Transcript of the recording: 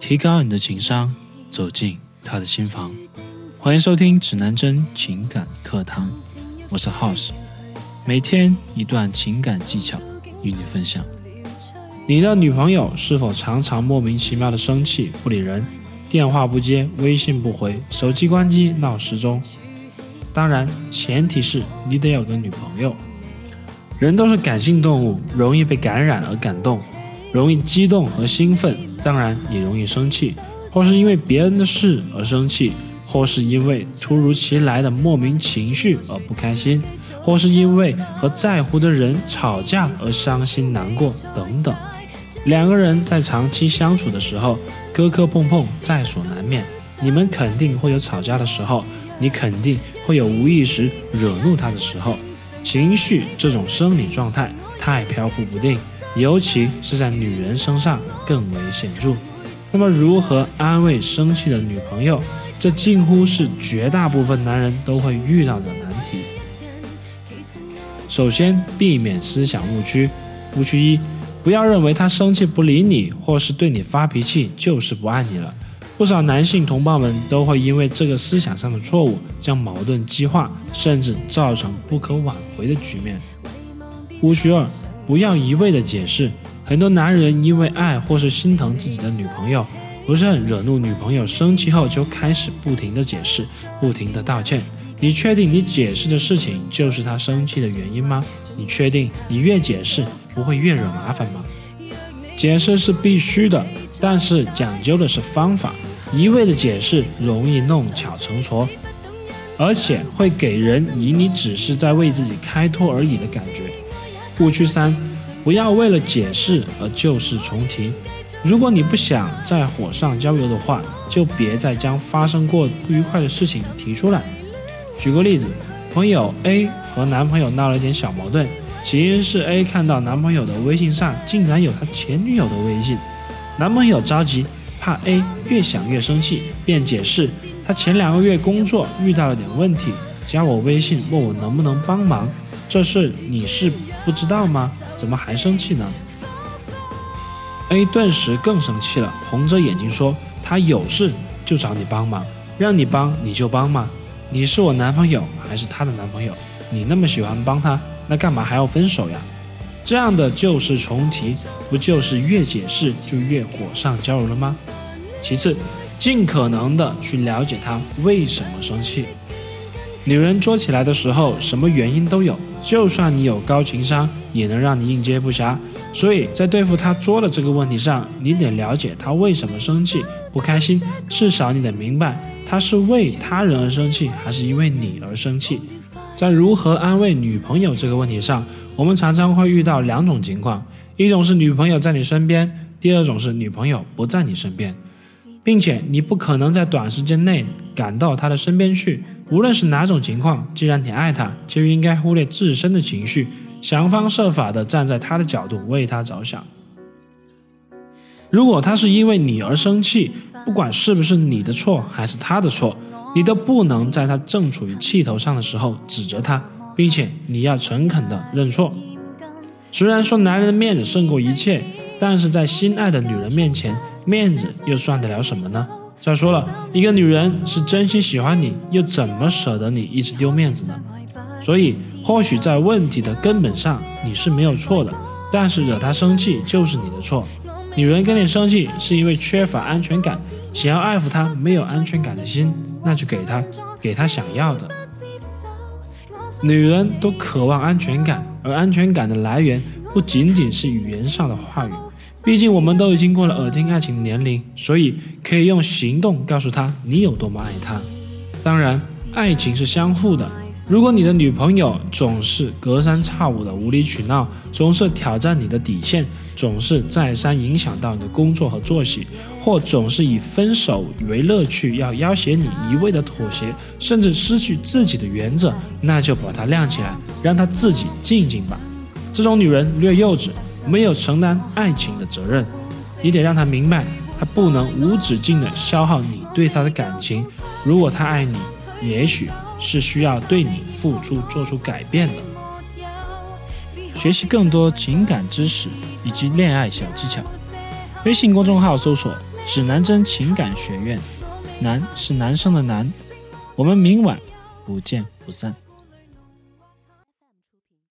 提高你的情商，走进他的心房。欢迎收听指南针情感课堂，我是 House，每天一段情感技巧与你分享。你的女朋友是否常常莫名其妙的生气不理人，电话不接，微信不回，手机关机闹失踪？当然，前提是你得有个女朋友。人都是感性动物，容易被感染而感动，容易激动和兴奋，当然也容易生气，或是因为别人的事而生气，或是因为突如其来的莫名情绪而不开心，或是因为和在乎的人吵架而伤心难过等等。两个人在长期相处的时候，磕磕碰碰在所难免，你们肯定会有吵架的时候，你肯定会有无意识惹怒他的时候。情绪这种生理状态太飘忽不定，尤其是在女人身上更为显著。那么，如何安慰生气的女朋友？这近乎是绝大部分男人都会遇到的难题。首先，避免思想误区。误区一：不要认为她生气不理你，或是对你发脾气，就是不爱你了。不少男性同胞们都会因为这个思想上的错误，将矛盾激化，甚至造成不可挽回的局面。误区二：不要一味的解释。很多男人因为爱或是心疼自己的女朋友，不慎惹怒女朋友，生气后就开始不停的解释，不停的道歉。你确定你解释的事情就是他生气的原因吗？你确定你越解释不会越惹麻烦吗？解释是必须的，但是讲究的是方法。一味的解释容易弄巧成拙，而且会给人以你只是在为自己开脱而已的感觉。误区三：不要为了解释而旧事重提。如果你不想在火上浇油的话，就别再将发生过不愉快的事情提出来。举个例子，朋友 A 和男朋友闹了点小矛盾，起因是 A 看到男朋友的微信上竟然有他前女友的微信，男朋友着急。怕 A 越想越生气，便解释他前两个月工作遇到了点问题，加我微信问我能不能帮忙。这事你是不知道吗？怎么还生气呢？A 顿时更生气了，红着眼睛说：“他有事就找你帮忙，让你帮你就帮吗？你是我男朋友还是他的男朋友？你那么喜欢帮他，那干嘛还要分手呀？”这样的旧事重提，不就是越解释就越火上浇油了吗？其次，尽可能的去了解他为什么生气。女人作起来的时候，什么原因都有，就算你有高情商，也能让你应接不暇。所以在对付他作的这个问题上，你得了解他为什么生气、不开心，至少你得明白他是为他人而生气，还是因为你而生气。在如何安慰女朋友这个问题上。我们常常会遇到两种情况，一种是女朋友在你身边，第二种是女朋友不在你身边，并且你不可能在短时间内赶到她的身边去。无论是哪种情况，既然你爱他，就应该忽略自身的情绪，想方设法的站在他的角度为他着想。如果他是因为你而生气，不管是不是你的错还是他的错，你都不能在他正处于气头上的时候指责他。并且你要诚恳的认错。虽然说男人的面子胜过一切，但是在心爱的女人面前，面子又算得了什么呢？再说了，一个女人是真心喜欢你，又怎么舍得你一直丢面子呢？所以，或许在问题的根本上你是没有错的，但是惹她生气就是你的错。女人跟你生气是因为缺乏安全感，想要爱抚她没有安全感的心，那就给她，给她想要的。女人都渴望安全感，而安全感的来源不仅仅是语言上的话语。毕竟我们都已经过了耳听爱情的年龄，所以可以用行动告诉她你有多么爱她。当然，爱情是相互的。如果你的女朋友总是隔三差五的无理取闹，总是挑战你的底线，总是再三影响到你的工作和作息，或总是以分手为乐趣要要挟你一味的妥协，甚至失去自己的原则，那就把她晾起来，让她自己静静吧。这种女人略幼稚，没有承担爱情的责任。你得让他明白，他不能无止境的消耗你对他的感情。如果他爱你，也许。是需要对你付出、做出改变的。学习更多情感知识以及恋爱小技巧，微信公众号搜索“指南针情感学院”，男是男生的男。我们明晚不见不散。